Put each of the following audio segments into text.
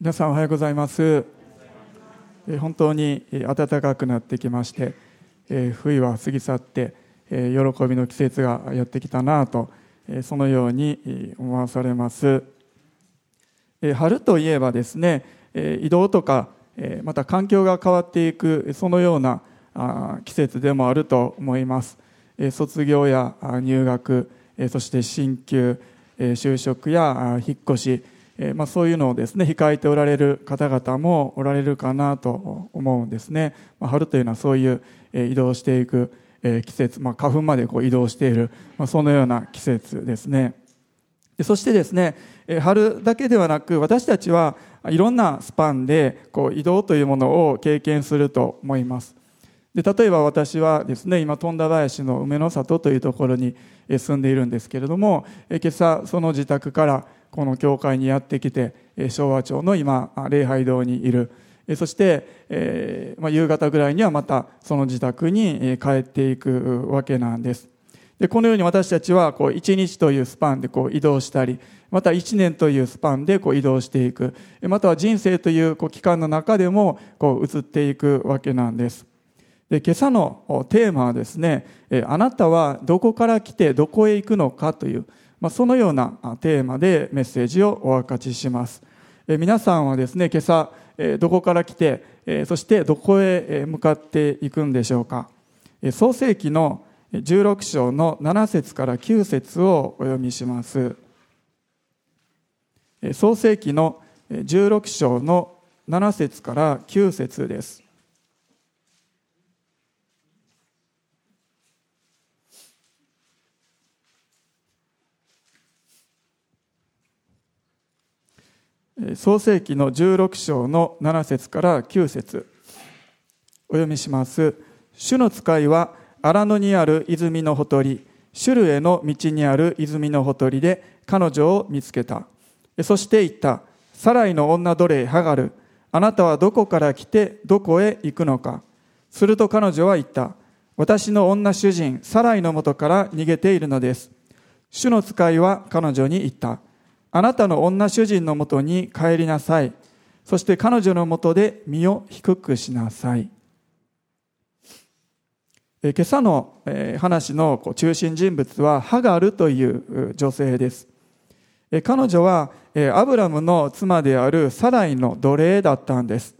皆さんおはようございます。本当に暖かくなってきまして冬は過ぎ去って喜びの季節がやってきたなとそのように思わされます。春といえばですね移動とかまた環境が変わっていくそのような季節でもあると思います。卒業や入学そして進級就職や引っ越しえまあ、そういうのをですね控えておられる方々もおられるかなと思うんですね、まあ、春というのはそういう移動していく季節、まあ、花粉までこう移動している、まあ、そのような季節ですね。そしてですね春だけではなく私たちはいろんなスパンでこう移動というものを経験すると思います。で例えば私はですね今富田林の梅の里というところに住んでいるんですけれども今朝その自宅からこの教会にやってきて昭和町の今礼拝堂にいる。そして、えーまあ、夕方ぐらいにはまたその自宅に帰っていくわけなんです。でこのように私たちはこう1日というスパンでこう移動したりまた1年というスパンでこう移動していく。または人生というこう期間の中でもこう移っていくわけなんです。で今朝のテーマはですねあなたはどこから来てどこへ行くのかというまあ、そのようなテーマでメッセージをお分かちします。皆さんはですね、今朝、えどこから来て、えそしてどこへ向かっていくんでしょうか。創世記の16章の7節から9節をお読みします。創世記の16章の7節から9節です。創世記の16章の7節から9節。お読みします。主の使いは荒野にある泉のほとり。シュルへの道にある泉のほとりで彼女を見つけた。そして言った。サライの女奴隷ハガル。あなたはどこから来てどこへ行くのか。すると彼女は言った。私の女主人サライのもとから逃げているのです。主の使いは彼女に言った。あなたの女主人のもとに帰りなさい。そして彼女のもとで身を低くしなさい。今朝の話の中心人物はハガルという女性です。彼女はアブラムの妻であるサライの奴隷だったんです。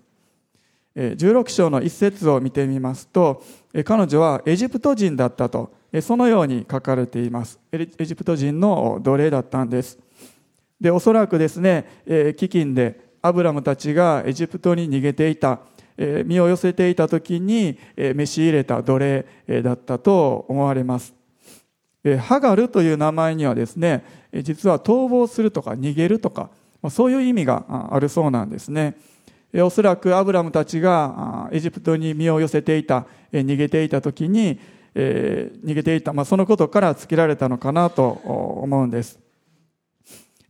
16章の一節を見てみますと、彼女はエジプト人だったと、そのように書かれています。エジプト人の奴隷だったんです。で、おそらくですね、えー、飢饉でアブラムたちがエジプトに逃げていた、えー、身を寄せていた時に、えー、召し入れた奴隷、えー、だったと思われます。えー、ハガルという名前にはですね、え実は逃亡するとか逃げるとか、まあそういう意味があるそうなんですね。えおそらくアブラムたちがエジプトに身を寄せていた、え逃げていた時に、えー、逃げていた、まあ、そのことから付けられたのかなと思うんです。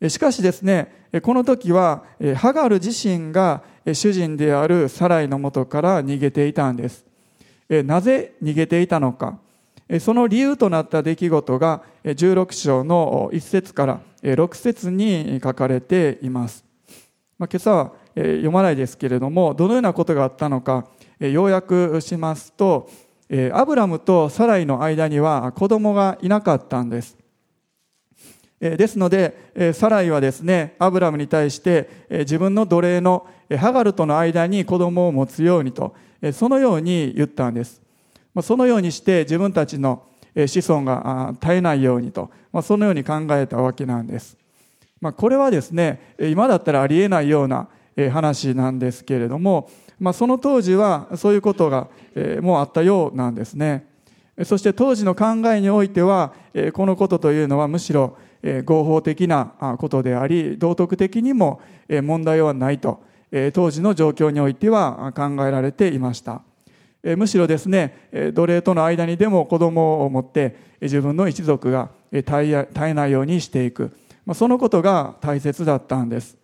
しかしですね、この時は、ハガル自身が主人であるサライのもとから逃げていたんです。なぜ逃げていたのか。その理由となった出来事が16章の1節から6節に書かれています。今朝は読まないですけれども、どのようなことがあったのか、要約しますと、アブラムとサライの間には子供がいなかったんです。ですので、サライはですね、アブラムに対して、自分の奴隷のハガルとの間に子供を持つようにと、そのように言ったんです。そのようにして自分たちの子孫が絶えないようにと、そのように考えたわけなんです。これはですね、今だったらありえないような話なんですけれども、その当時はそういうことがもうあったようなんですね。そして当時の考えにおいては、このことというのはむしろ合法的なことであり道徳的にも問題はないと当時の状況においては考えられていました。むしろですね奴隷との間にでも子供を持って自分の一族が絶えないようにしていく。そのことが大切だったんです。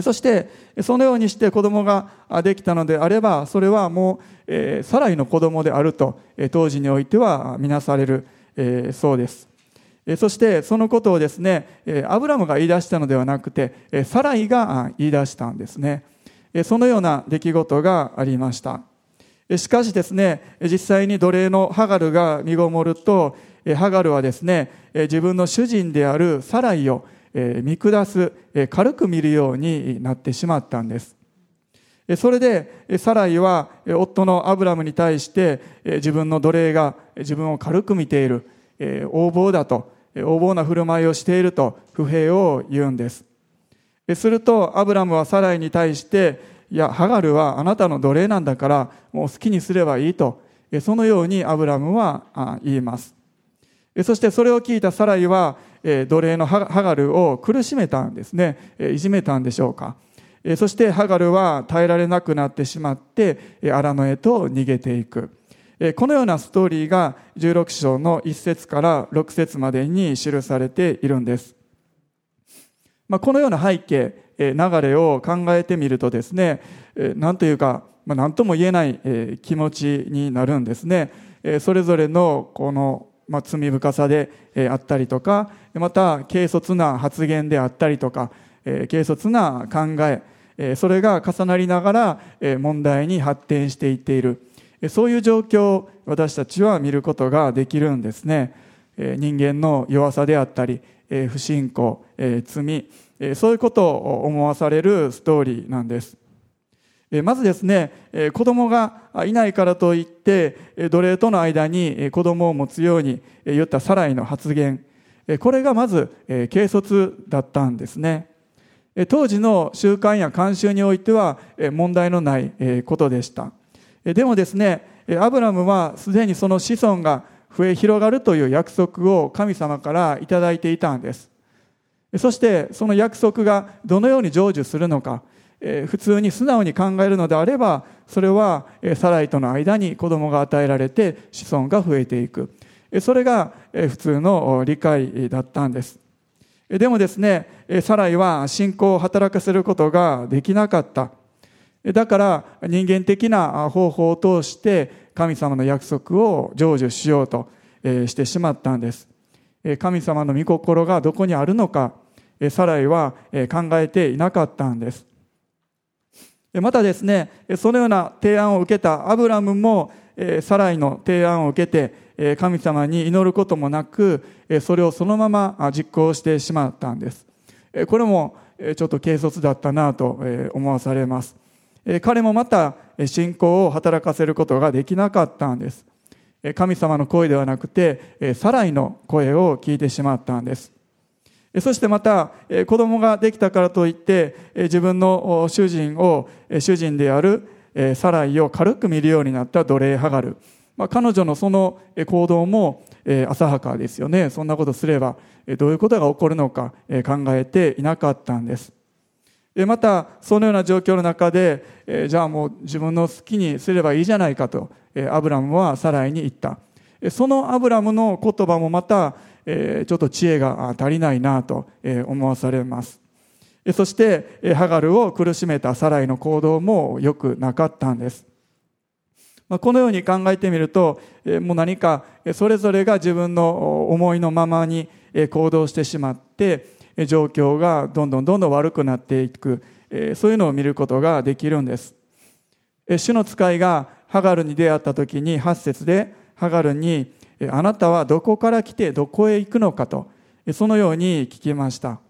そしてそのようにして子供ができたのであればそれはもうさらにの子供であると当時においては見なされるそうです。そしてそのことをですね、アブラムが言い出したのではなくて、サライが言い出したんですね。そのような出来事がありました。しかしですね、実際に奴隷のハガルが身ごもると、ハガルはですね、自分の主人であるサライを見下す、軽く見るようになってしまったんです。それでサライは夫のアブラムに対して自分の奴隷が自分を軽く見ている横暴だと横暴な振る舞いをしていると不平を言うんです。するとアブラムはサライに対していやハガルはあなたの奴隷なんだからもう好きにすればいいとそのようにアブラムは言います。そしてそれを聞いたサライは奴隷のハガルを苦しめたんですね。いじめたんでしょうか。そしてハガルは耐えられなくなってしまって荒野へと逃げていく。このようなストーリーが16章の1節から6節までに記されているんです。まあ、このような背景、流れを考えてみるとですね、何というか、まあ、何とも言えない気持ちになるんですね。それぞれのこの、まあ、罪深さであったりとか、また軽率な発言であったりとか、軽率な考え、それが重なりながら問題に発展していっている。そういう状況を私たちは見ることができるんですね。人間の弱さであったり、不信仰、罪、そういうことを思わされるストーリーなんです。まずですね、子供がいないからといって、奴隷との間に子供を持つように言ったサライの発言、これがまず軽率だったんですね。当時の習慣や慣習においては問題のないことでした。でもですね、アブラムはすでにその子孫が増え広がるという約束を神様からいただいていたんです。そしてその約束がどのように成就するのか、普通に素直に考えるのであれば、それはサライとの間に子供が与えられて子孫が増えていく。それが普通の理解だったんです。でもですね、サライは信仰を働かせることができなかった。だから人間的な方法を通して神様の約束を成就しようとしてしまったんです。神様の御心がどこにあるのか、サライは考えていなかったんです。またですね、そのような提案を受けたアブラムも、サライの提案を受けて、神様に祈ることもなく、それをそのまま実行してしまったんです。これもちょっと軽率だったなと思わされます。彼もまた信仰を働かせることができなかったんです。神様の声ではなくて、サライの声を聞いてしまったんです。そしてまた、子供ができたからといって、自分の主人を、主人であるサライを軽く見るようになった奴隷ハガル。まあ、彼女のその行動も浅はかですよね。そんなことすればどういうことが起こるのか考えていなかったんです。また、そのような状況の中で、えじゃあもう自分の好きにすればいいじゃないかと、えアブラムはサライに言った。そのアブラムの言葉もまた、えちょっと知恵が足りないなと思わされます。そして、ハガルを苦しめたサライの行動も良くなかったんです。まあこのように考えてみると、もう何かそれぞれが自分の思いのままに行動してしまって、状況がどんどんどんどん悪くなっていく、そういうのを見ることができるんです。主の使いがハガルに出会った時に8節でハガルにあなたはどこから来てどこへ行くのかとそのように聞きました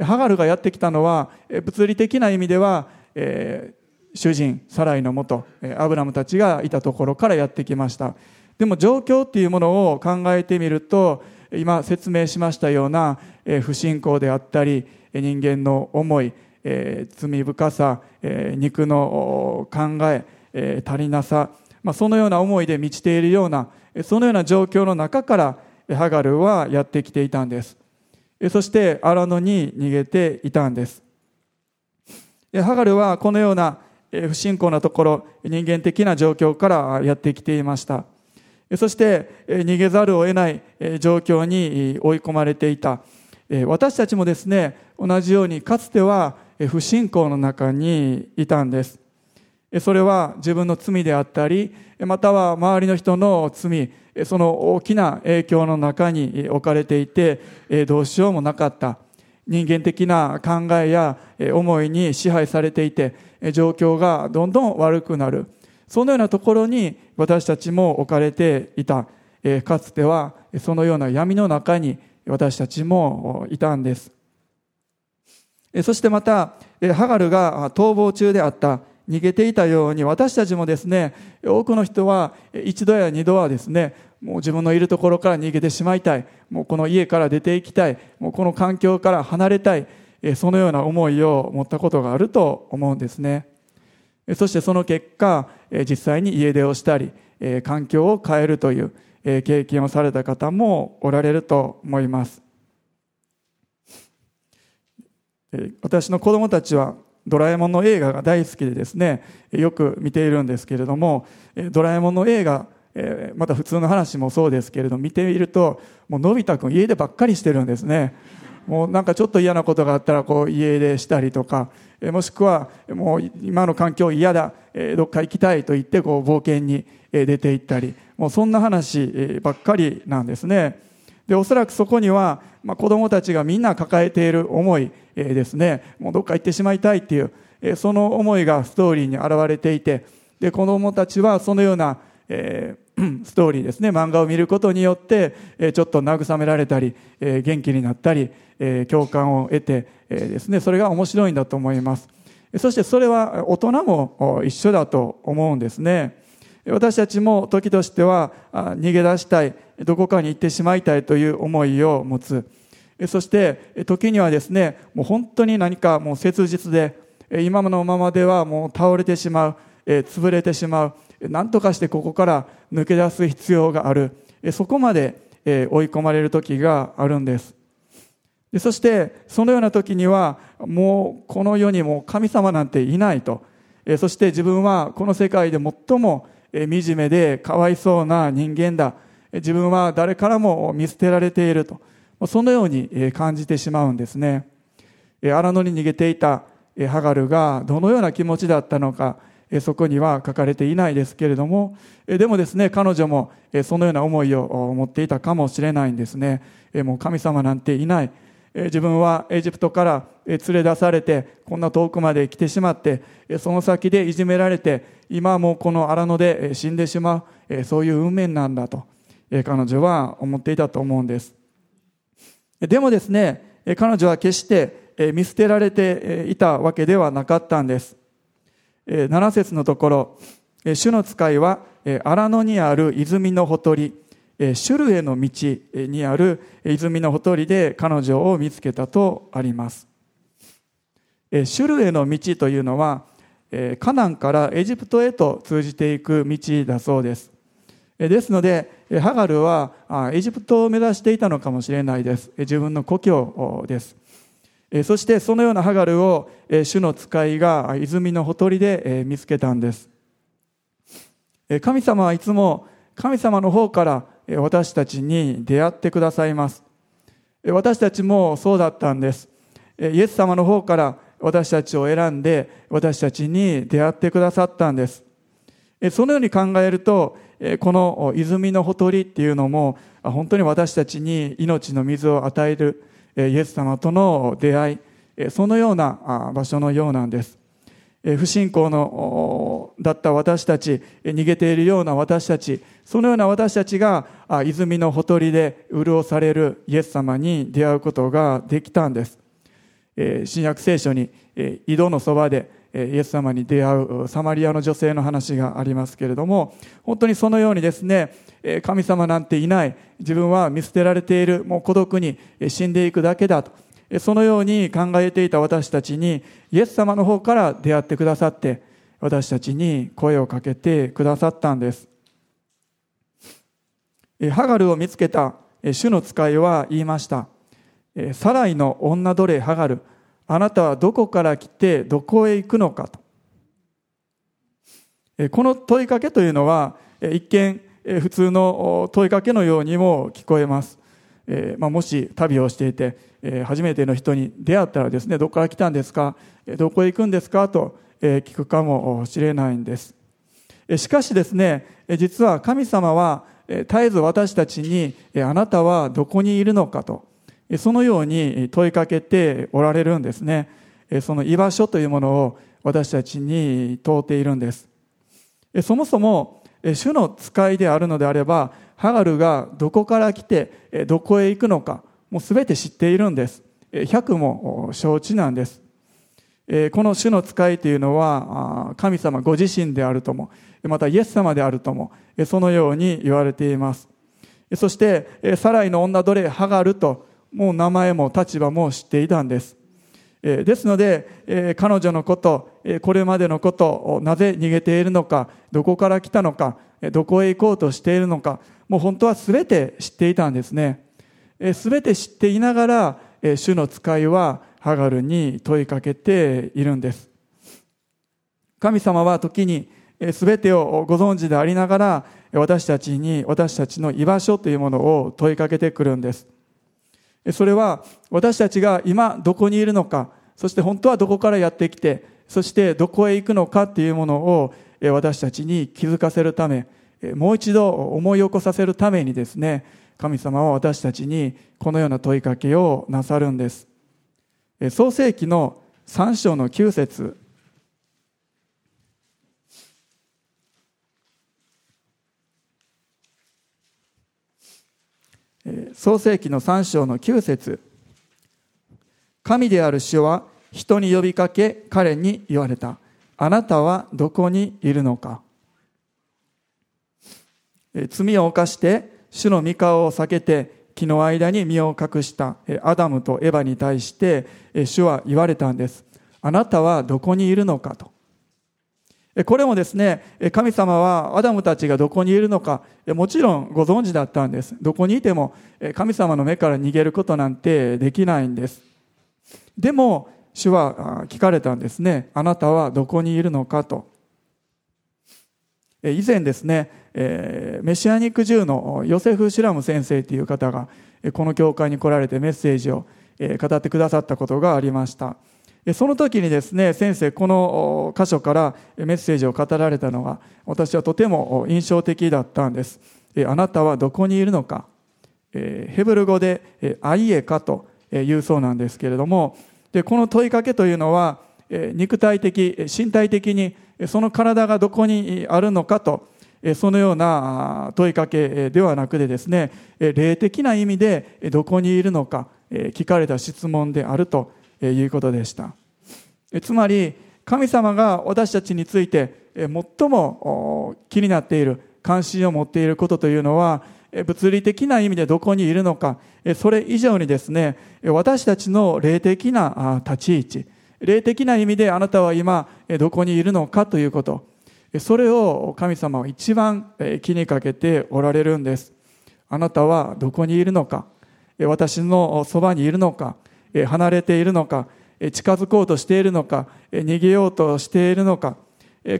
ハガルがやってきたのは物理的な意味では、えー、主人サライのもとアブラムたちがいたところからやってきましたでも状況っていうものを考えてみると今説明しましたような不信仰であったり人間の思い罪深さ肉の考え足りなさそのような思いで満ちているようなそのような状況の中からハガルはやってきていたんです。そして荒野に逃げていたんです。ハガルはこのような不信仰なところ人間的な状況からやってきていました。そして逃げざるを得ない状況に追い込まれていた私たちもですね同じようにかつては不信仰の中にいたんですそれは自分の罪であったり、または周りの人の罪、その大きな影響の中に置かれていて、どうしようもなかった。人間的な考えや思いに支配されていて、状況がどんどん悪くなる。そのようなところに私たちも置かれていた。かつてはそのような闇の中に私たちもいたんです。そしてまた、ハガルが逃亡中であった逃げていたように私たちもですね多くの人は一度や二度はですねもう自分のいるところから逃げてしまいたいもうこの家から出ていきたいもうこの環境から離れたいそのような思いを持ったことがあると思うんですねそしてその結果実際に家出をしたり環境を変えるという経験をされた方もおられると思います私の子供たちはドラえもんの映画が大好きでですね、よく見ているんですけれども、ドラえもんの映画、また普通の話もそうですけれども、見ていると、もうのび太くん家でばっかりしてるんですね。もうなんかちょっと嫌なことがあったらこう家出したりとか、もしくはもう今の環境嫌だ、どっか行きたいと言ってこう冒険に出て行ったり、もうそんな話ばっかりなんですね。で、おそらくそこには、まあ、子供たちがみんな抱えている思い、ですね、もうどっか行ってしまいたいっていう、その思いがストーリーに現れていて、で、子供たちはそのような、えー、ストーリーですね、漫画を見ることによって、えちょっと慰められたり、え元気になったり、え共感を得て、えですね、それが面白いんだと思います。そしてそれは大人も一緒だと思うんですね。私たちも時としては逃げ出したい、どこかに行ってしまいたいという思いを持つ。そして時にはですね、もう本当に何かもう切実で、今のままではもう倒れてしまう、潰れてしまう、何とかしてここから抜け出す必要がある。そこまで追い込まれる時があるんです。そしてそのような時にはもうこの世にも神様なんていないと。そして自分はこの世界で最も惨めでかわいそうな人間だ。自分は誰からも見捨てられていると。そのように感じてしまうんですね。荒野に逃げていたハガルがどのような気持ちだったのか、そこには書かれていないですけれども、でもですね、彼女もそのような思いを持っていたかもしれないんですね。もう神様なんていない。自分はエジプトから連れ出されて、こんな遠くまで来てしまって、その先でいじめられて、今はもうこの荒野で死んでしまう、そういう運命なんだと、彼女は思っていたと思うんです。でもですね、彼女は決して見捨てられていたわけではなかったんです。7節のところ、主の使いは荒野にある泉のほとり、シュルへの道にある泉のほとりで彼女を見つけたとあります。シュルへの道というのは、カナンからエジプトへと通じていく道だそうです。ですので、ハガルはエジプトを目指していたのかもしれないです。自分の故郷です。そしてそのようなハガルを主の使いが泉のほとりで見つけたんです。神様はいつも神様の方から私たちに出会ってくださいます。私たちもそうだったんです。イエス様の方から私たちを選んで私たちに出会ってくださったんです。そのように考えると、この泉のほとりっていうのも、本当に私たちに命の水を与えるイエス様との出会い、そのような場所のようなんです。不信仰のだった私たち、逃げているような私たち、そのような私たちが泉のほとりで潤されるイエス様に出会うことができたんです。新約聖書に井戸のそばでイエス様に出会うサマリアの女性の話がありますけれども、本当にそのようにですね、神様なんていない、自分は見捨てられている、もう孤独に死んでいくだけだと、そのように考えていた私たちに、イエス様の方から出会ってくださって、私たちに声をかけてくださったんです。ハガルを見つけた主の使いは言いました。サライの女奴隷ハガル、あなたはどこから来てどこへ行くのかと。この問いかけというのは、一見普通の問いかけのようにも聞こえます。まあ、もし旅をしていて、初めての人に出会ったらですね、どこから来たんですか？どこへ行くんですか？と聞くかもしれないんですしかしですね実は神様は絶えず私たちにあなたはどこにいるのかとそのように問いかけておられるんですね。その居場所というものを私たちに問うているんです。そもそも主の使いであるのであればハガルがどこから来てどこへ行くのかもう全て知っているんです。100も承知なんです。この主の使いというのは神様ご自身であるともまたイエス様であるともそのように言われています。そしてサライの女奴隷ハガルともう名前も立場も知っていたんです。ですので彼女のことこれまでのことなぜ逃げているのかどこから来たのかどこへ行こうとしているのかもう本当は全て知っていたんですね。全て知っていながら主の使いはハガルに問いかけているんです。神様は時に全てをご存知でありながら私たちに私たちの居場所というものを問いかけてくるんです。それは私たちが今どこにいるのかそして本当はどこからやってきてそしてどこへ行くのかというものを私たちに気づかせるためもう一度思い起こさせるためにですね神様は私たちにこのような問いかけをなさるんです。創世記の3章の9節創世記の3章の9節。神である主は人に呼びかけ彼に言われた。あなたはどこにいるのか。罪を犯して主の御顔を避けて木の間に身を隠した。アダムとエバに対して主は言われたんです。あなたはどこにいるのかと。これもですね、神様はアダムたちがどこにいるのか、もちろんご存知だったんです。どこにいても神様の目から逃げることなんてできないんです。でも、主は聞かれたんですね。あなたはどこにいるのかと。以前ですね、メシアニック銃のヨセフ・シュラム先生という方が、この教会に来られてメッセージを語ってくださったことがありました。その時にですね、先生、この箇所からメッセージを語られたのが、私はとても印象的だったんです。あなたはどこにいるのか。ヘブル語で、アイエかというそうなんですけれども、でこの問いかけというのは、肉体的、身体的にその体がどこにあるのかと、そのような問いかけではなくてですね、霊的な意味でどこにいるのか聞かれた質問であるということでした。つまり神様が私たちについて最も気になっている関心を持っていることというのは物理的な意味でどこにいるのかそれ以上にですね私たちの霊的な立ち位置霊的な意味であなたは今どこにいるのかということそれを神様は一番気にかけておられるんです。あなたはどこにいるのか私のそばにいるのか離れているのか近づこうとしているのか逃げようとしているのか。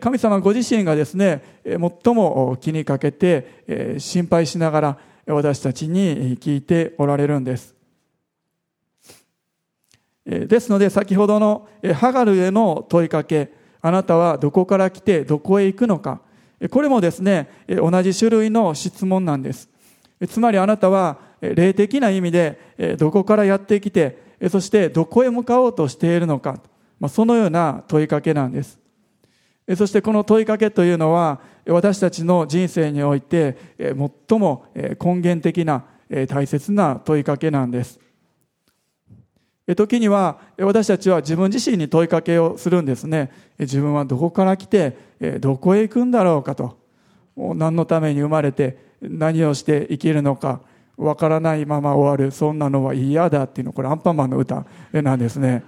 神様ご自身がですね最も気にかけて心配しながら私たちに聞いておられるんです。ですので先ほどのハガルへの問いかけあなたはどこから来てどこへ行くのか。これもですね同じ種類の質問なんです。つまりあなたは霊的な意味でどこからやってきてそしてどこへ向かおうとしているのか、まあ、そのような問いかけなんです。そしてこの問いかけというのは私たちの人生において最も根源的な大切な問いかけなんです。時には私たちは自分自身に問いかけをするんですね。自分はどこから来てどこへ行くんだろうかと。何のために生まれて何をして生きるのか。わからないまま終わるそんなのは嫌だっていうのこれアンパンマンの歌なんですね。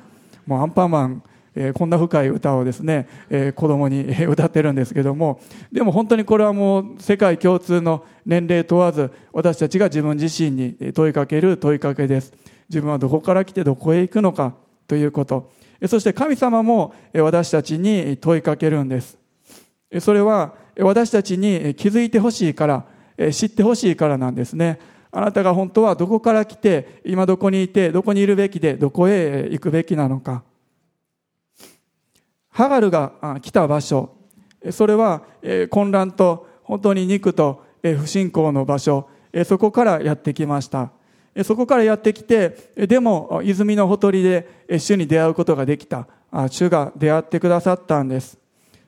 もうアンパンマンえー、こんな深い歌をですね、えー、子供に歌ってるんですけどもでも本当にこれはもう世界共通の年齢問わず私たちが自分自身に問いかける問いかけです。自分はどこから来てどこへ行くのかということ。そして神様も私たちに問いかけるんです。それは私たちに気づいてほしいから知ってほしいからなんですね。あなたが本当はどこから来て、今どこにいて、どこにいるべきで、どこへ行くべきなのか。ハガルが来た場所。それは混乱と本当に肉と不信仰の場所。そこからやってきました。そこからやってきてでも泉のほとりで主に出会うことができた。主が出会ってくださったんです。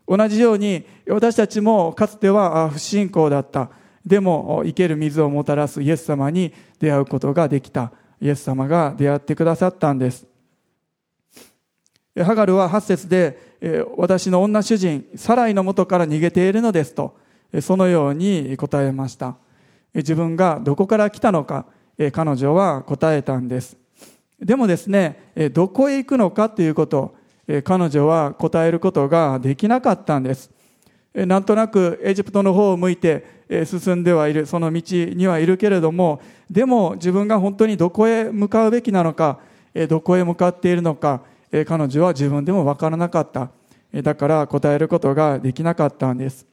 同じように私たちもかつては不信仰だった。でも生ける水をもたらすイエス様に出会うことができた。イエス様が出会ってくださったんです。ハガルは8節で私の女主人サライの元から逃げているのですとそのように答えました。自分がどこから来たのか彼女は答えたんです。でもですねどこへ行くのかということ彼女は答えることができなかったんです。なんとなくエジプトの方を向いて進んではいるその道にはいるけれどもでも自分が本当にどこへ向かうべきなのかどこへ向かっているのか彼女は自分でも分からなかった。だから答えることができなかったんです。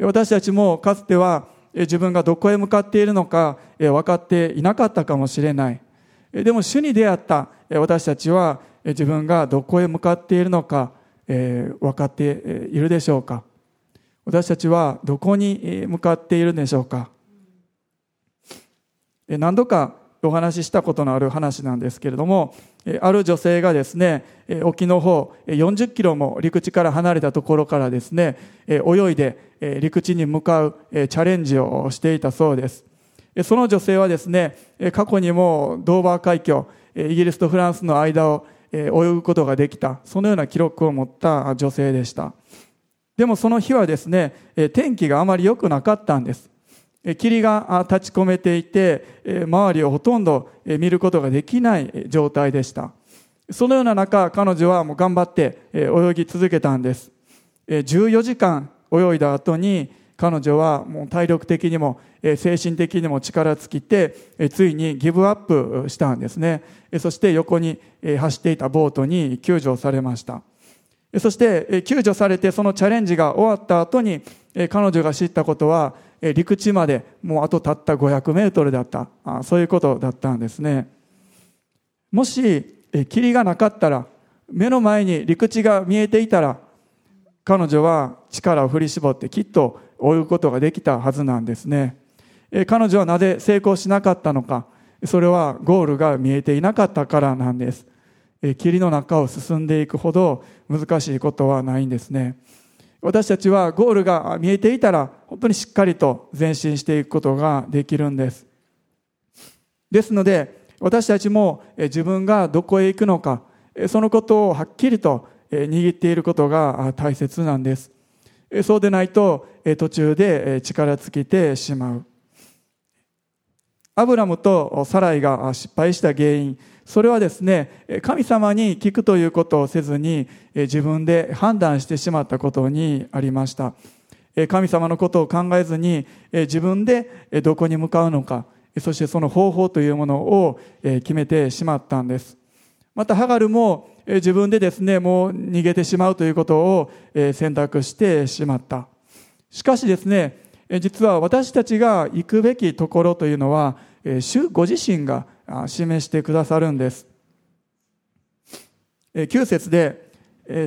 私たちもかつては自分がどこへ向かっているのか分かっていなかったかもしれない。でも主に出会った私たちは自分がどこへ向かっているのか分かっているでしょうか。私たちはどこに向かっているんでしょうか？何度かお話ししたことのある話なんですけれどもある女性がですね沖の方40キロも陸地から離れたところからですね泳いで陸地に向かうチャレンジをしていたそうです。その女性はですね過去にもドーバー海峡イギリスとフランスの間を泳ぐことができたそのような記録を持った女性でした。でもその日はですね天気があまり良くなかったんです。霧が立ち込めていて周りをほとんど見ることができない状態でした。そのような中彼女はもう頑張って泳ぎ続けたんです。14時間泳いだ後に彼女はもう体力的にも精神的にも力尽きてついにギブアップしたんですね。そして横に走っていたボートに救助されました。そして救助されてそのチャレンジが終わった後に彼女が知ったことは陸地までもうあとたった500メートルだった。そういうことだったんですね。もし霧がなかったら目の前に陸地が見えていたら彼女は力を振り絞ってきっと追うことができたはずなんですね。彼女はなぜ成功しなかったのか。それはゴールが見えていなかったからなんです。霧の中を進んでいくほど難しいことはないんですね。私たちはゴールが見えていたら本当にしっかりと前進していくことができるんです。ですので私たちも自分がどこへ行くのかそのことをはっきりと握っていることが大切なんです。そうでないと途中で力尽きてしまう。アブラムとサライが失敗した原因それはですね神様に聞くということをせずに自分で判断してしまったことにありました。神様のことを考えずに自分でどこに向かうのかそしてその方法というものを決めてしまったんです。またハガルも自分でですねもう逃げてしまうということを選択してしまった。しかしですね実は私たちが行くべきところというのは主ご自身が示してくださるんです。9節で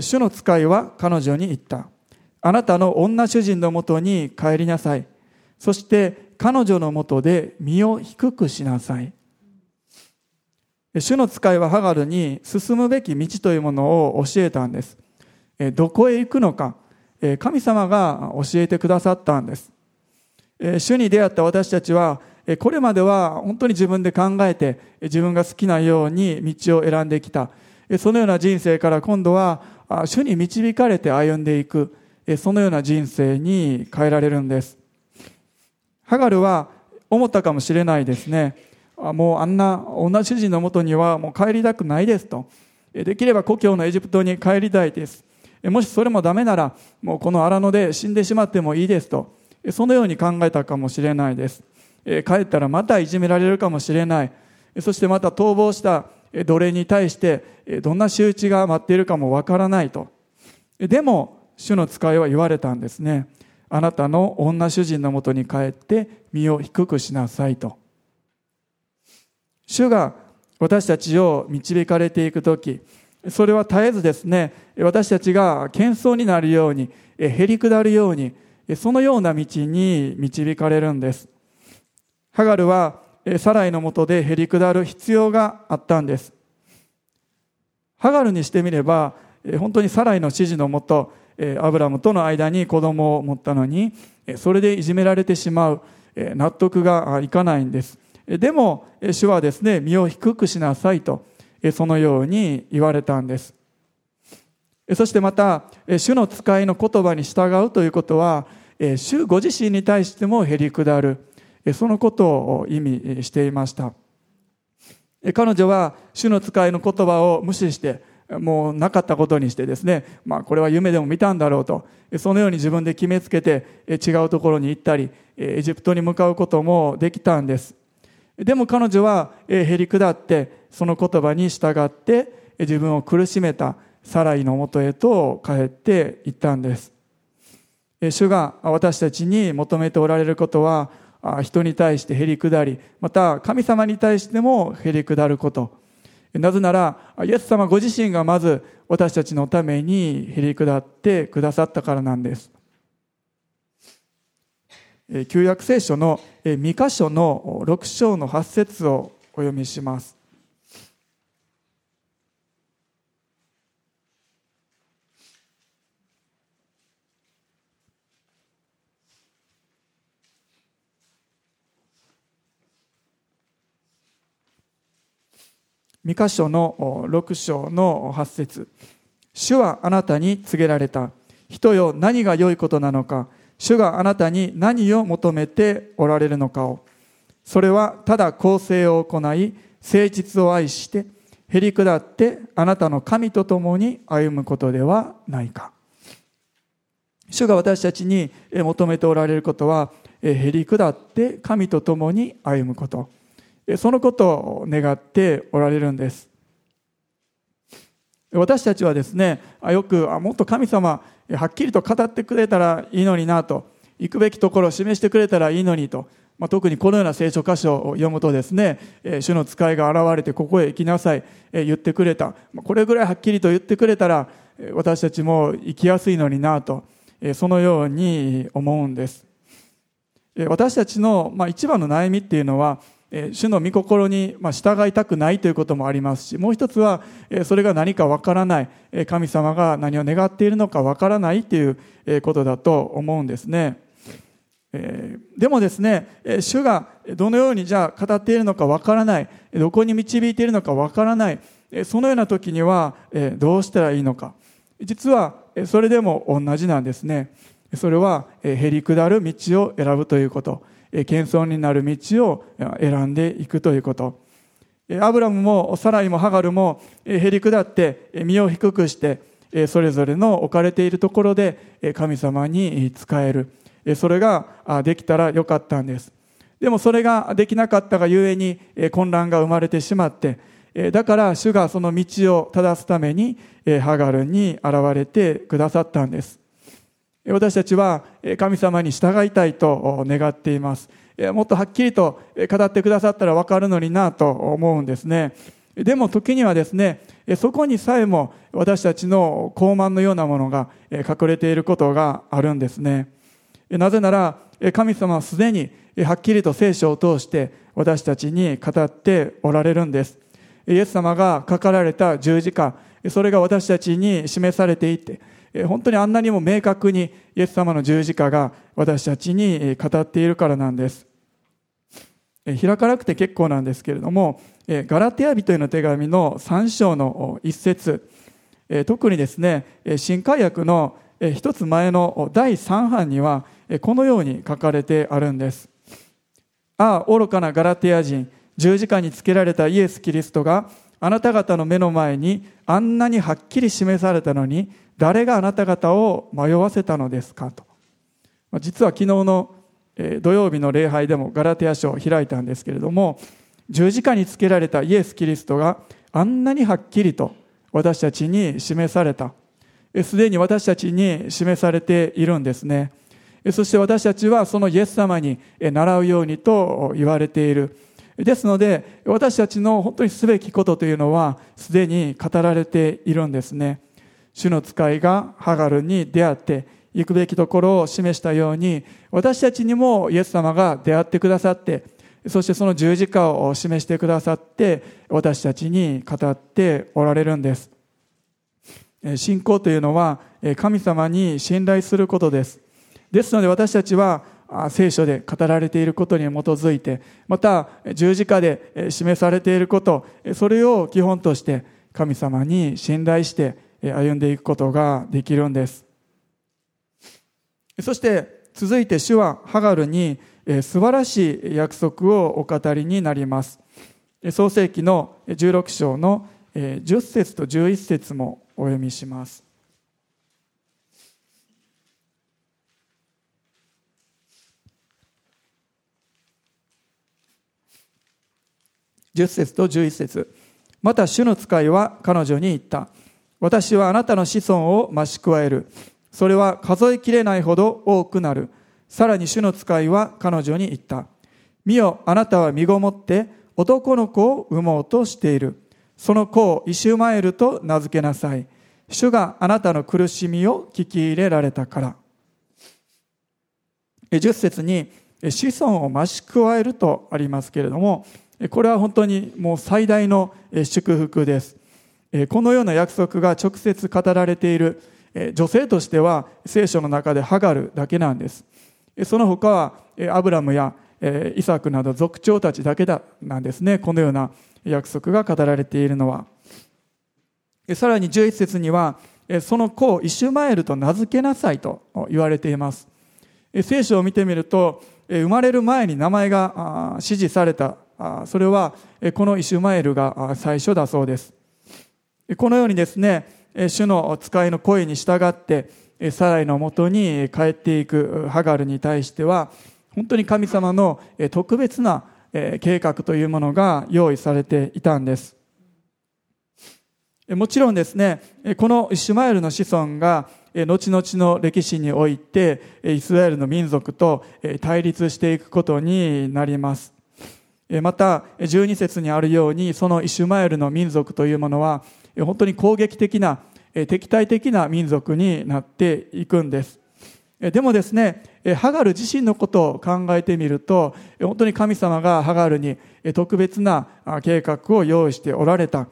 主の使いは彼女に言った。あなたの女主人のもとに帰りなさい。そして彼女のもとで身を低くしなさい。主の使いはハガルに進むべき道というものを教えたんです。どこへ行くのか。神様が教えてくださったんです。主に出会った私たちはこれまでは本当に自分で考えて自分が好きなように道を選んできた。そのような人生から今度は主に導かれて歩んでいく。そのような人生に変えられるんです。ハガルは思ったかもしれないですね。もうあんな女主人のもとにはもう帰りたくないですと。できれば故郷のエジプトに帰りたいです。もしそれもダメならもうこの荒野で死んでしまってもいいですと。そのように考えたかもしれないです。え帰ったらまたいじめられるかもしれない。そしてまた逃亡した奴隷に対してどんな仕打ちが待っているかもわからないと。でも主の使いは言われたんですね。あなたの女主人のもとに帰って身を低くしなさいと。主が私たちを導かれていく時それは絶えずですね、私たちが謙遜になるように、へり下るように、そのような道に導かれるんです。ハガルはサライのもとでへり下る必要があったんです。ハガルにしてみれば、本当にサライの指示のもと、アブラムとの間に子供を持ったのに、それでいじめられてしまう、納得がいかないんです。でも、主はですね、身を低くしなさいと、そのように言われたんです。そしてまた、主の使いの言葉に従うということは、主ご自身に対してもへり下る、そのことを意味していました。彼女は主の使いの言葉を無視して、もうなかったことにしてですね、まあこれは夢でも見たんだろうと、そのように自分で決めつけて違うところに行ったり、エジプトに向かうこともできたんです。でも彼女はへり下ってその言葉に従って自分を苦しめたサライのもとへと帰っていったんです。主が私たちに求めておられることは人に対してへり下り、また神様に対してもへり下ること。なぜなら、イエス様ご自身がまず私たちのためにへり下ってくださったからなんです。旧約聖書の2箇所の6章の8節をお読みします。三箇所の6章の8節主はあなたに告げられた。人よ何が良いことなのか。主があなたに何を求めておられるのかを。それはただ公正を行い、誠実を愛して、へり下ってあなたの神と共に歩むことではないか。主が私たちに求めておられることは、へり下って神と共に歩むこと。そのことを願っておられるんです。私たちはですね、よく、もっと神様、はっきりと語ってくれたらいいのになと、行くべきところを示してくれたらいいのにと、まあ、特にこのような聖書箇所を読むとですね、主の使いが現れてここへ行きなさい、言ってくれた。これぐらいはっきりと言ってくれたら、私たちも生きやすいのになと、そのように思うんです。私たちの、まあ、一番の悩みっていうのは、主の御心に従いたくないということもありますし、もう一つは、それが何かわからない、神様が何を願っているのかわからないということだと思うんですね。でもですね、主がどのようにじゃあ語っているのかわからない、どこに導いているのかわからない、そのような時にはどうしたらいいのか。実はそれでも同じなんですね。それはへり下る道を選ぶということ。謙遜になる道を選んでいくということ。アブラムもサライもハガルもへり下って身を低くしてそれぞれの置かれているところで神様に仕える。それができたらよかったんです。でもそれができなかったがゆえに混乱が生まれてしまって、だから主がその道を正すためにハガルに現れてくださったんです。私たちは神様に従いたいと願っています。もっとはっきりと語ってくださったらわかるのになと思うんですね。でも時にはですね、そこにさえも私たちの傲慢のようなものが隠れていることがあるんですね。なぜなら神様はすでにはっきりと聖書を通して私たちに語っておられるんです。イエス様が書かられた十字架、それが私たちに示されていて、本当にあんなにも明確にイエス様の十字架が私たちに語っているからなんです。開かなくて結構なんですけれども、ガラテヤ人への手紙の3章の一節、特にですね、新海訳の一つ前の第3版には、このように書かれてあるんです。ああ、愚かなガラテヤ人、十字架につけられたイエス・キリストがあなた方の目の前にあんなにはっきり示されたのに誰があなた方を迷わせたのですかと。実は昨日の土曜日の礼拝でもガラテヤ書を開いたんですけれども、十字架につけられたイエス・キリストがあんなにはっきりと私たちに示された。すでに私たちに示されているんですね。そして私たちはそのイエス様に習うようにと言われている。ですので、私たちの本当にすべきことというのは、すでに語られているんですね。主の使いがハガルに出会って、行くべきところを示したように、私たちにもイエス様が出会ってくださって、そしてその十字架を示してくださって、私たちに語っておられるんです。信仰というのは、神様に信頼することです。ですので私たちは、聖書で語られていることに基づいて、また十字架で示されていること、それを基本として神様に信頼して歩んでいくことができるんです。そして続いて主はハガルに素晴らしい約束をお語りになります。創世記の16章の10節と11節もお読みします。10節と11節また主の使いは彼女に言った。私はあなたの子孫を増し加える。それは数えきれないほど多くなる。さらに主の使いは彼女に言った。見よ、あなたは身ごもって男の子を産もうとしている。その子をイシュマエルと名付けなさい。主があなたの苦しみを聞き入れられたから。10節に子孫を増し加えるとありますけれども、これは本当にもう最大の祝福です。このような約束が直接語られている女性としては聖書の中でハガルだけなんです。その他はアブラムやイサクなど族長たちだけだなんですね。このような約束が語られているのは。さらに11節には、その子をイシュマエルと名付けなさいと言われています。聖書を見てみると、生まれる前に名前が指示されたそれはこのイシュマエルが最初だそうです。このようにですね、主の使いの声に従って、サライのもとに帰っていくハガルに対しては、本当に神様の特別な計画というものが用意されていたんです。もちろんですね、このイシュマエルの子孫が後々の歴史においてイスラエルの民族と対立していくことになります。また、12節にあるように、そのイシュマエルの民族というものは、本当に攻撃的な、敵対的な民族になっていくんです。でもですね、ハガル自身のことを考えてみると、本当に神様がハガルに特別な計画を用意しておられた。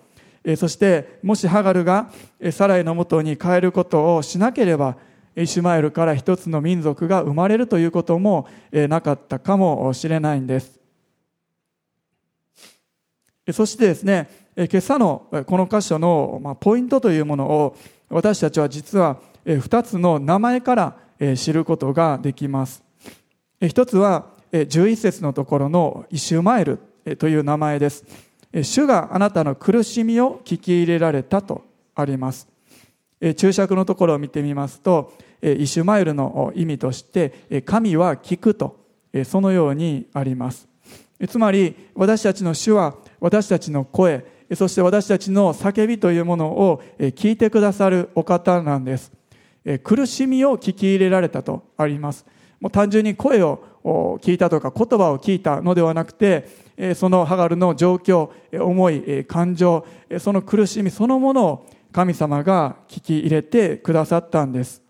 そして、もしハガルがサライのもとに帰ることをしなければ、イシュマエルから一つの民族が生まれるということもなかったかもしれないんです。そしてですね、今朝のこの箇所のポイントというものを私たちは実は2つの名前から知ることができます。一つは11節のところのイシュマエルという名前です。主があなたの苦しみを聞き入れられたとあります。注釈のところを見てみますと、イシュマエルの意味として、神は聞くと、そのようにあります。つまり、私たちの主は私たちの声、そして私たちの叫びというものを聞いてくださるお方なんです。苦しみを聞き入れられたとあります。もう単純に声を聞いたとか言葉を聞いたのではなくて、そのハガルの状況、思い、感情、その苦しみそのものを神様が聞き入れてくださったんです。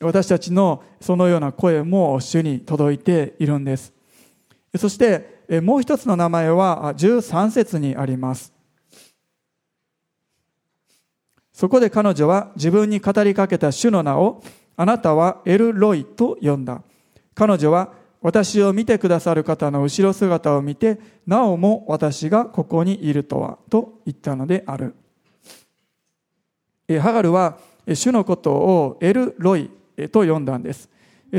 私たちのそのような声も主に届いているんです。そしてもう一つの名前は13節にあります。そこで彼女は自分に語りかけた主の名をあなたはエルロイと呼んだ。彼女は私を見てくださる方の後ろ姿を見て、なおも私がここにいるとは、と言ったのである。ハガルは主のことをエルロイと呼んだんです。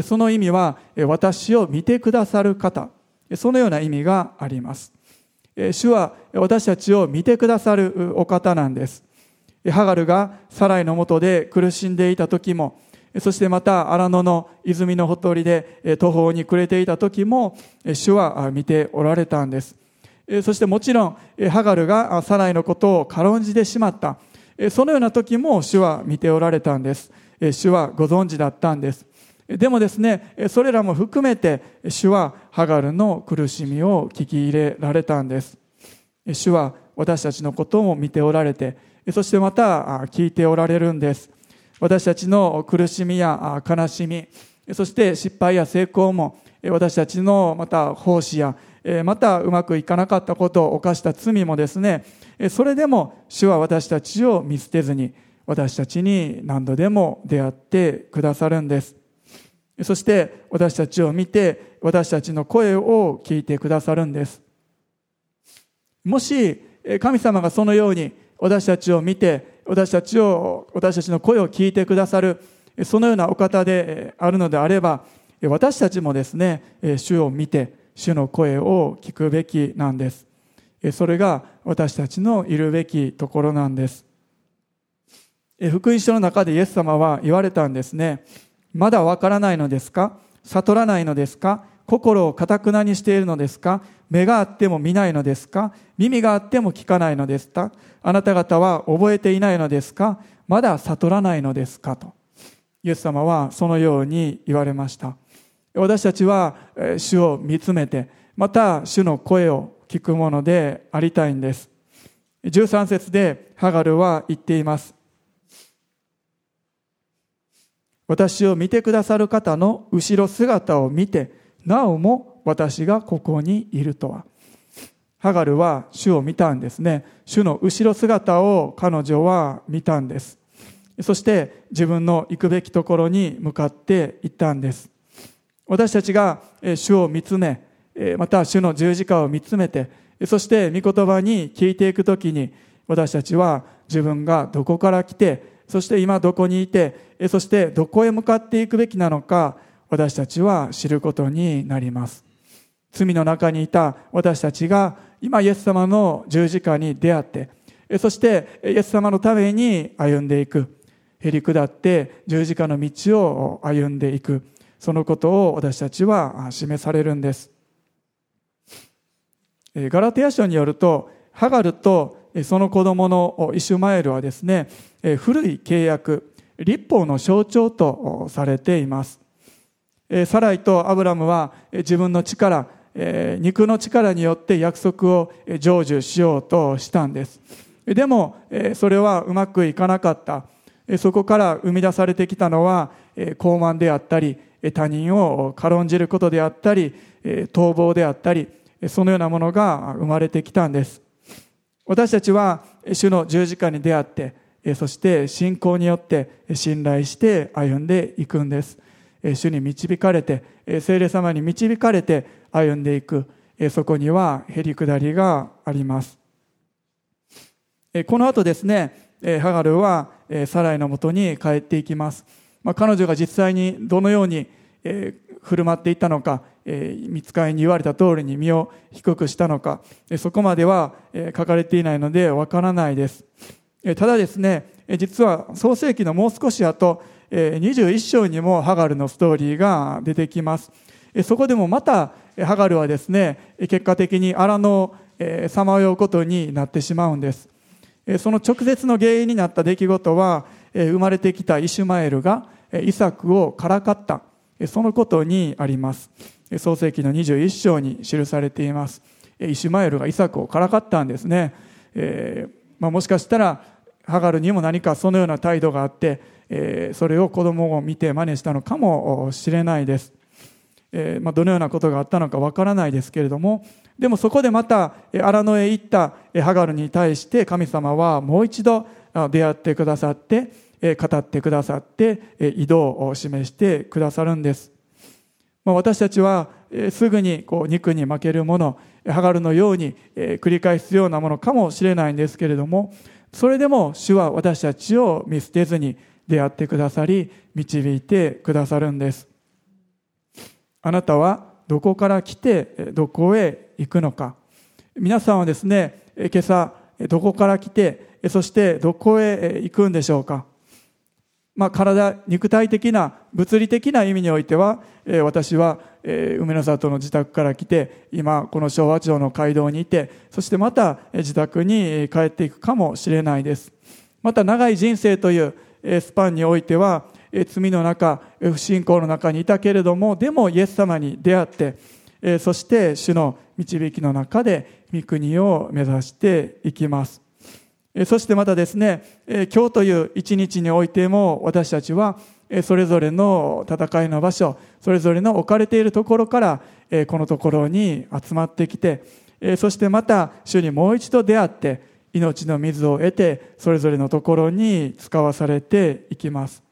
その意味は私を見てくださる方そのような意味があります。主は私たちを見てくださるお方なんです。ハガルがサライのもとで苦しんでいた時も、そしてまた荒野の泉のほとりで途方に暮れていた時も、主は見ておられたんです。そしてもちろん、ハガルがサライのことを軽んじてしまった。そのような時も主は見ておられたんです。主はご存知だったんです。でもですね、それらも含めて、主はハガルの苦しみを聞き入れられたんです。主は私たちのことを見ておられて、そしてまた聞いておられるんです。私たちの苦しみや悲しみ、そして失敗や成功も、私たちのまた奉仕や、またうまくいかなかったことを犯した罪もですね、それでも主は私たちを見捨てずに、私たちに何度でも出会ってくださるんです。そして私たちを見て私たちの声を聞いてくださるんです。もし神様がそのように私たちを見て私たちを私たちの声を聞いてくださるそのようなお方であるのであれば私たちもですね主を見て主の声を聞くべきなんです。それが私たちのいるべきところなんです。福音書の中でイエス様は言われたんですね。まだわからないのですか？悟らないのですか？心をかたくなにしているのですか？目があっても見ないのですか？耳があっても聞かないのですか？あなた方は覚えていないのですか？まだ悟らないのですか？と。イエス様はそのように言われました。私たちは主を見つめて、また主の声を聞くものでありたいんです。13節でハガルは言っています。私を見てくださる方の後ろ姿を見て、なおも私がここにいるとは。ハガルは主を見たんですね。主の後ろ姿を彼女は見たんです。そして自分の行くべきところに向かって行ったんです。私たちが主を見つめ、また主の十字架を見つめて、そして御言葉に聞いていくときに、私たちは自分がどこから来て、そして今どこにいて、そしてどこへ向かっていくべきなのか、私たちは知ることになります。罪の中にいた私たちが今イエス様の十字架に出会って、そしてイエス様のために歩んでいく。へり下って十字架の道を歩んでいく。そのことを私たちは示されるんです。ガラテヤ書によると、ハガルとその子供のイシュマエルはですね、古い契約、立法の象徴とされています。サライとアブラムは自分の力、肉の力によって約束を成就しようとしたんです。でも、それはうまくいかなかった。そこから生み出されてきたのは、傲慢であったり、他人を軽んじることであったり、逃亡であったり、そのようなものが生まれてきたんです。私たちは主の十字架に出会って、そして信仰によって信頼して歩んでいくんです。主に導かれて、聖霊様に導かれて歩んでいく、そこにはへり下りがあります。この後ですね、ハガルはサライのもとに帰っていきます。まあ、彼女が実際にどのように振る舞っていったのか、見つかりに言われた通りに身を低くしたのか、そこまでは書かれていないのでわからないです。ただですね、実は創世紀のもう少し後、21章にもハガルのストーリーが出てきます。そこでもまたハガルはですね、結果的に荒野をさまようことになってしまうんです。その直接の原因になった出来事は、生まれてきたイシュマエルがイサクをからかった。そのことにあります。創世紀の21章に記されています。イシュマエルがイサクをからかったんですね。えー、まあ、もしかしたら、ハガルにも何かそのような態度があって、えー、それを子供を見て真似したのかもしれないです。えー、まあ、どのようなことがあったのかわからないですけれども、でもそこでまた荒野へ行ったハガルに対して神様はもう一度出会ってくださって、語ってくださって、移動を示してくださるんです。ま私たちはえすぐにこう肉に負けるもの、ハガルのようにえ繰り返すようなものかもしれないんですけれども、それでも主は私たちを見捨てずに出会ってくださり、導いてくださるんです。あなたはどこから来てどこへ行くのか。皆さんはですね、今朝どこから来て、そしてどこへ行くんでしょうか。まあ、体、肉体的な、物理的な意味においては、えー、私は、えー、梅の里の自宅から来て、今、この昭和町の街道にいて、そしてまた、自宅に帰っていくかもしれないです。また、長い人生というえ、スパンにおいてはえ、罪の中不信仰の中にいたけれどもでもイエス様に出会ってえそして主の導きの中で御国を目指していきますそしてまたですね今日という一日においても私たちはそれぞれの戦いの場所それぞれの置かれているところからこのところに集まってきてそしてまた主にもう一度出会って命の水を得てそれぞれのところに使わされていきます。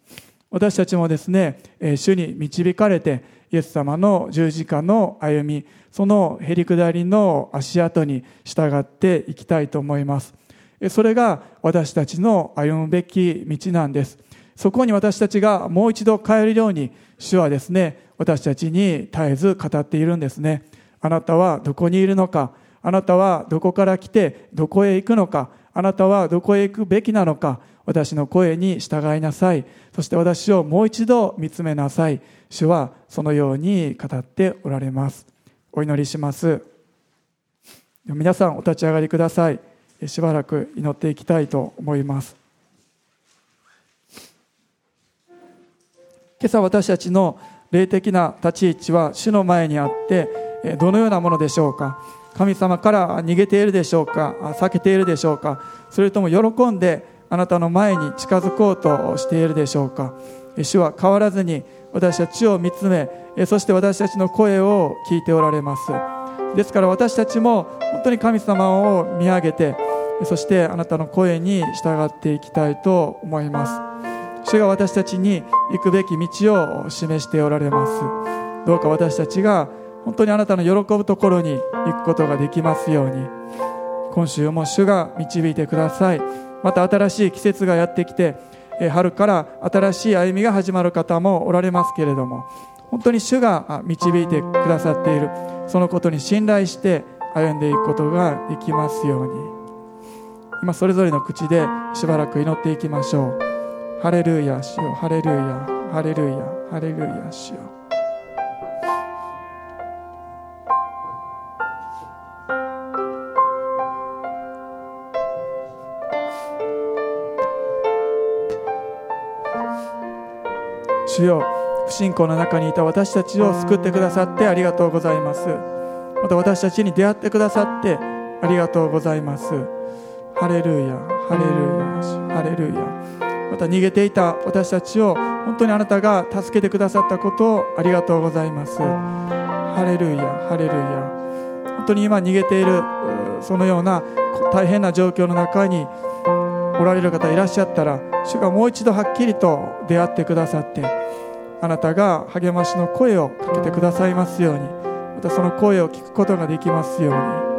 私たちもですね主に導かれてイエス様の十字架の歩みそのへりくだりの足跡に従っていきたいと思います。それが私たちの歩むべき道なんです。そこに私たちがもう一度帰るように主はですね私たちに絶えず語っているんですね。あなたはどこにいるのか？あなたはどこから来てどこへ行くのか？あなたはどこへ行くべきなのか？私の声に従いなさい。そして私をもう一度見つめなさい。主はそのように語っておられます。お祈りします。皆さんお立ち上がりください。しばらく祈っていきたいと思います。今朝私たちの霊的な立ち位置は主の前にあってどのようなものでしょうか？神様から逃げているでしょうか？避けているでしょうか？それとも喜んであなたの前に近づこうとしているでしょうか？主は変わらずに私たちを見つめそして私たちの声を聞いておられます。ですから私たちも本当に神様を見上げてそしてあなたの声に従っていきたいと思います。主が私たちに行くべき道を示しておられます。どうか私たちが本当にあなたの喜ぶところに行くことができますように。今週も主が導いてください。また新しい季節がやってきて春から新しい歩みが始まる方もおられますけれども。本当に主が導いてくださっている。そのことに信頼して歩んでいくことができますように。今それぞれの口でしばらく祈っていきましょう。ハレルヤ主よ。うハレルヤハレルヤハレルヤ主よ。う主よ不信仰の中にいた私たちを救ってくださってありがとうございます。また私たちに出会ってくださってありがとうございます。ハレルヤハレルヤハレルヤ。また逃げていた私たちを本当にあなたが助けてくださったことをありがとうございます。ハレルヤハレルヤ。本当に今逃げているそのような大変な状況の中におられる方いらっしゃったら主がもう一度はっきりと出会ってくださってあなたが励ましの声をかけてくださいますようにまたその声を聞くことができますように。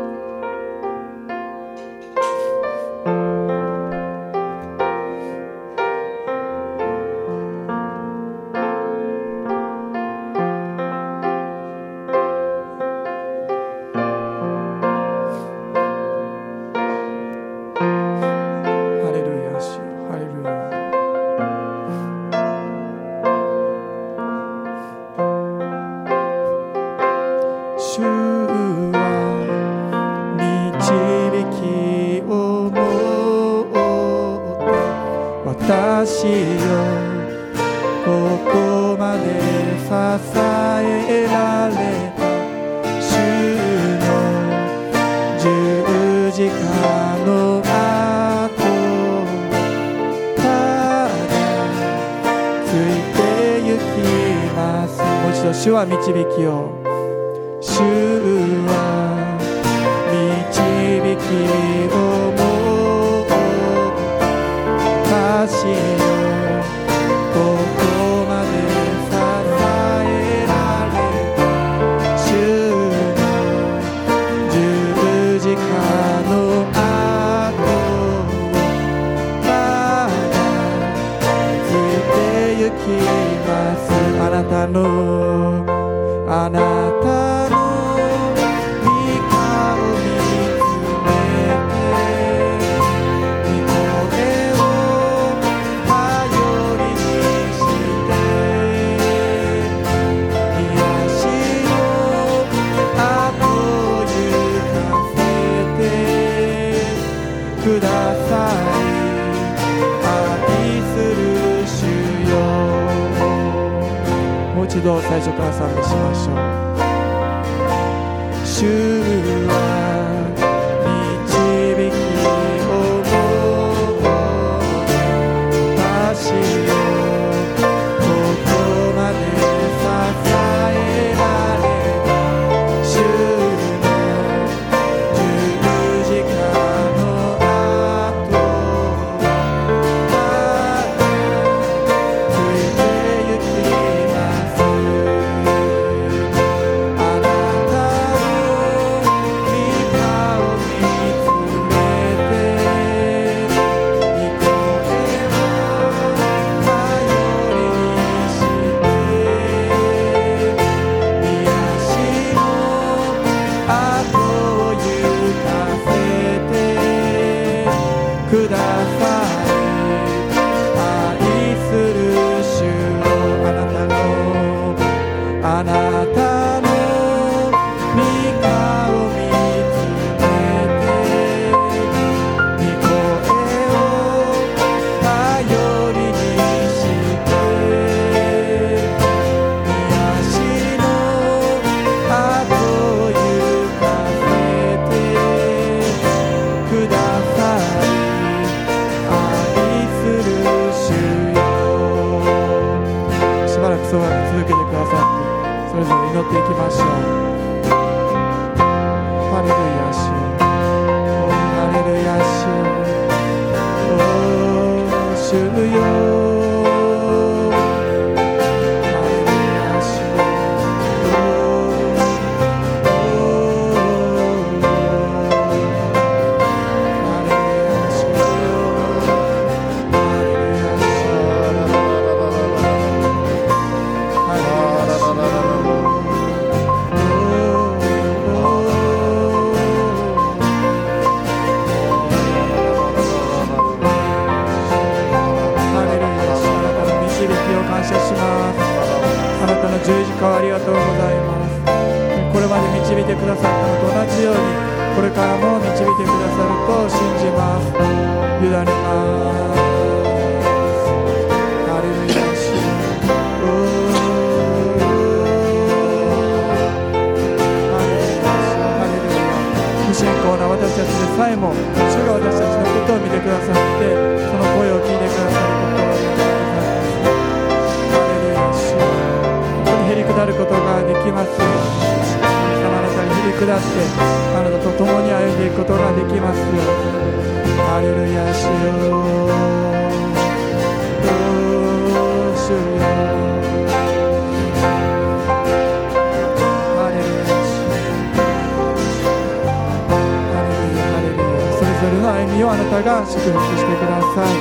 ぞれの歩みをあなたが祝福してください。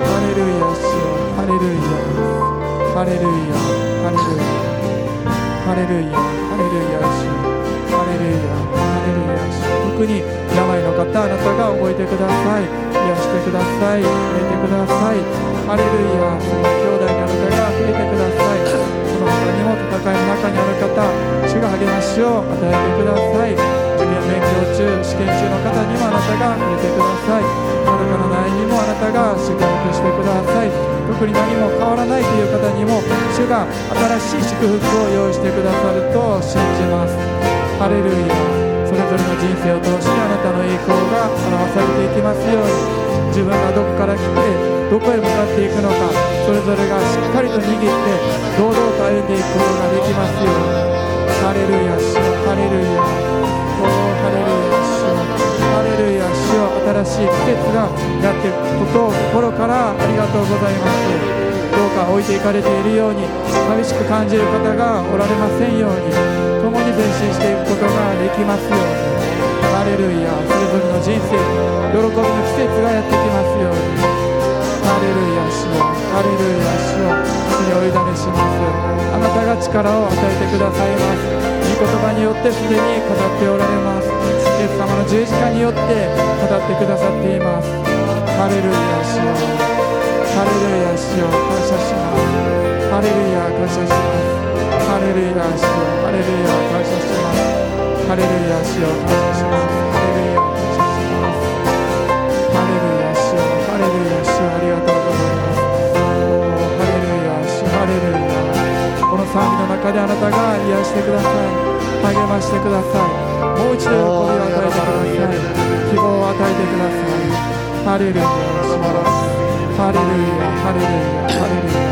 ハレルヤ主よ。ハレルヤハレルヤ。ハレルヤハレルヤハレルヤ主ハレルヤハレルヤ主特に病の方あなたが覚えてください。癒してください。触れてください。ハレルヤ兄弟にあなたが触れてください。その他にも戦いの中にある方主が励ましを与えてください。受験勉強中試験中の方にもあなたが触れてください。あなたの悩みもあなたが祝福してください。特に何も変わらないという方にも主が新しい祝福を用意してくださると信じます。ハレルヤ。それぞれの人生を通してあなたの栄光が表されていきますように。自分がどこから来てどこへ向かっていくのかそれぞれがしっかりと握って堂々と歩んでいくことができますように。ハレルヤ。主ハレルヤ。新しい季節がやっていくことを心からありがとうございます。どうか置いていかれているように寂しく感じる方がおられませんように。共に前進していくことができますように。ハレルヤそれぞれの人生喜びの季節がやってきますように。ハレルヤ主よハレルヤ主よ主にお委ねします。あなたが力を与えてくださいます。御言葉によってすでに語っておられます。イエス様の十字架によって語ってくださっています。ハレルヤ主ようハレルヤ主よう感謝します。ハレルヤ感謝します。ハレルヤ主ようハレルヤ感謝します。ハレルヤ主よう感謝します。ハレルヤ感謝します。ハレルヤ主ようハレルヤ主ようありがとうございます。ハレルヤ主ハレルヤこの賛美の中であなたが癒してください励ましてください。もう一度喜びを与えてください。希望を与えてください。ハレルヤハレルヤハレルヤハレルヤ。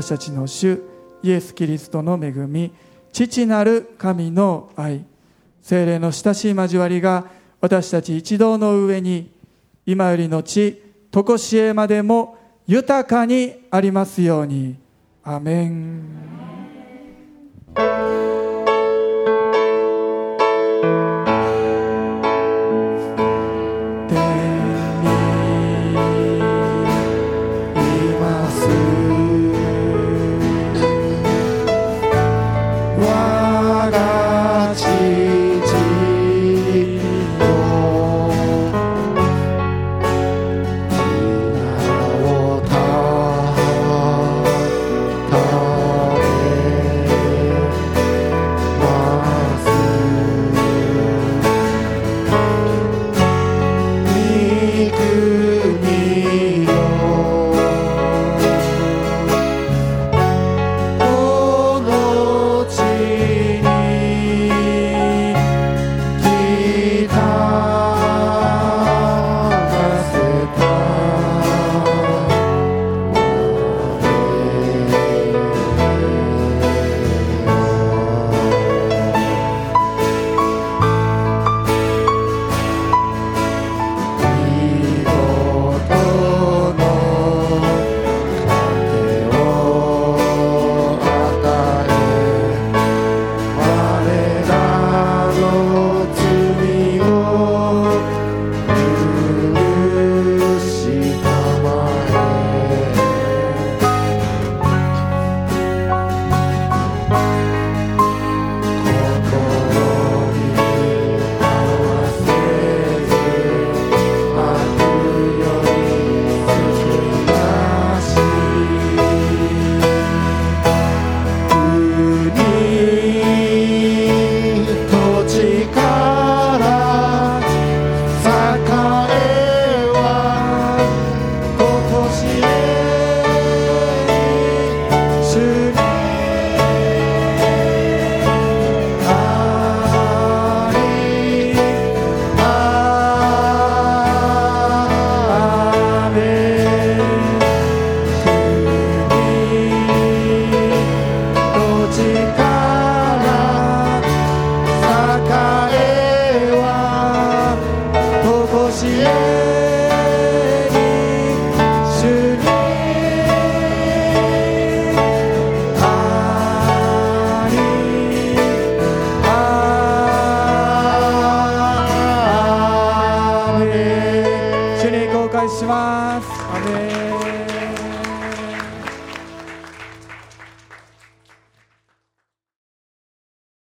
私たちの主イエス・キリストの恵み父なる神の愛精霊の親しい交わりが私たち一同の上に今よりの地常しえまでも豊かにありますように。アメン。